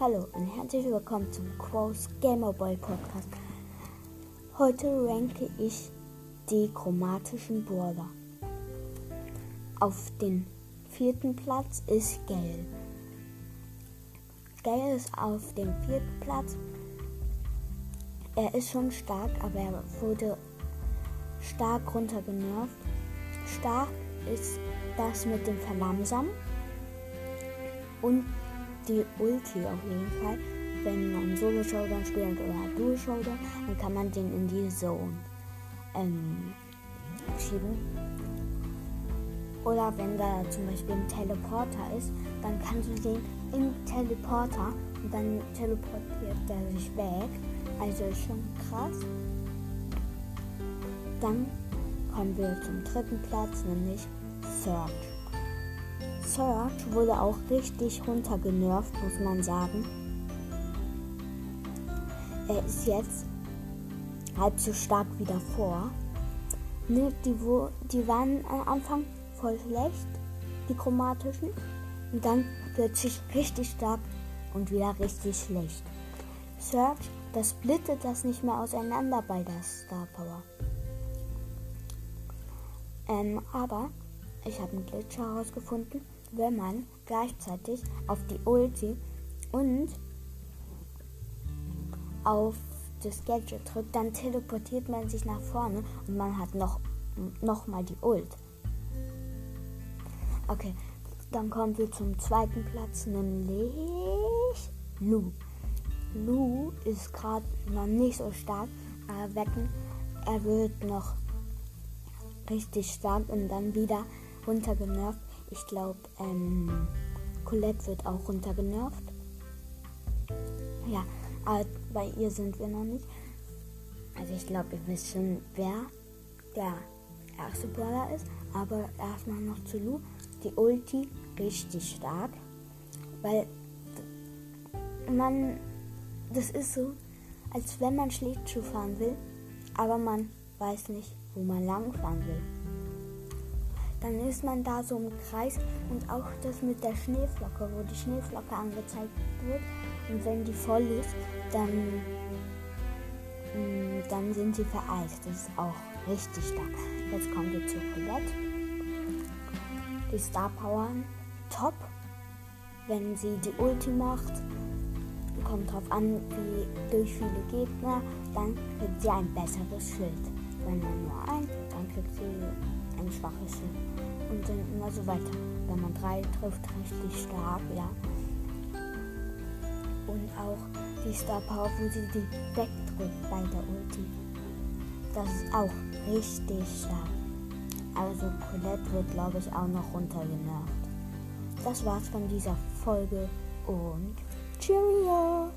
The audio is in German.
Hallo und herzlich willkommen zum Quos Gamerboy Podcast. Heute ranke ich die chromatischen Brawler. Auf den vierten Platz ist Gale. Gale ist auf dem vierten Platz. Er ist schon stark, aber er wurde stark runtergenervt. Stark ist das mit dem Verlangsamen und die Ulti auf jeden Fall. Wenn man Solo-Showdown spielt oder Duo-Showdown, dann kann man den in die Zone ähm, schieben. Oder wenn da zum Beispiel ein Teleporter ist, dann kannst du den im Teleporter und dann teleportiert der sich weg. Also schon krass. Dann kommen wir zum dritten Platz, nämlich Search. Search wurde auch richtig runtergenervt, muss man sagen. Er ist jetzt halb so stark wie davor. Ne, die, die waren am Anfang voll schlecht, die chromatischen. Und dann plötzlich richtig stark und wieder richtig schlecht. Search, das splittet das nicht mehr auseinander bei der Star Power. Ähm, aber ich habe einen Glitch herausgefunden wenn man gleichzeitig auf die Ulti und auf das Gadget drückt, dann teleportiert man sich nach vorne und man hat noch, noch mal die Ult. Okay, dann kommen wir zum zweiten Platz, nämlich Lu. Lu ist gerade noch nicht so stark, aber wetten, er wird noch richtig stark und dann wieder runtergenervt. Ich glaube, ähm, Colette wird auch runtergenervt. Ja, aber bei ihr sind wir noch nicht. Also ich glaube, wisst schon, wer der erste Brawler ist. Aber erstmal noch zu Lu. Die Ulti richtig stark. Weil man, das ist so, als wenn man Schlittschuh fahren will, aber man weiß nicht, wo man lang fahren will dann ist man da so im Kreis und auch das mit der Schneeflocke, wo die Schneeflocke angezeigt wird. Und wenn die voll ist, dann, mm, dann sind sie vereist. Das ist auch richtig stark. Jetzt kommen wir zur Colette. Die Star Power top. Wenn sie die Ulti macht, kommt drauf an, wie durch viele Gegner, dann kriegt sie ein besseres Schild. Wenn man nur ein, dann kriegt sie ein schwaches und dann immer so weiter. Wenn man drei trifft, richtig stark, ja. Und auch die Star Power, wo sie die wegdrückt bei der Ulti. Das ist auch richtig stark. Also Colette wird, glaube ich, auch noch runtergenervt. Das war's von dieser Folge und Cheerio!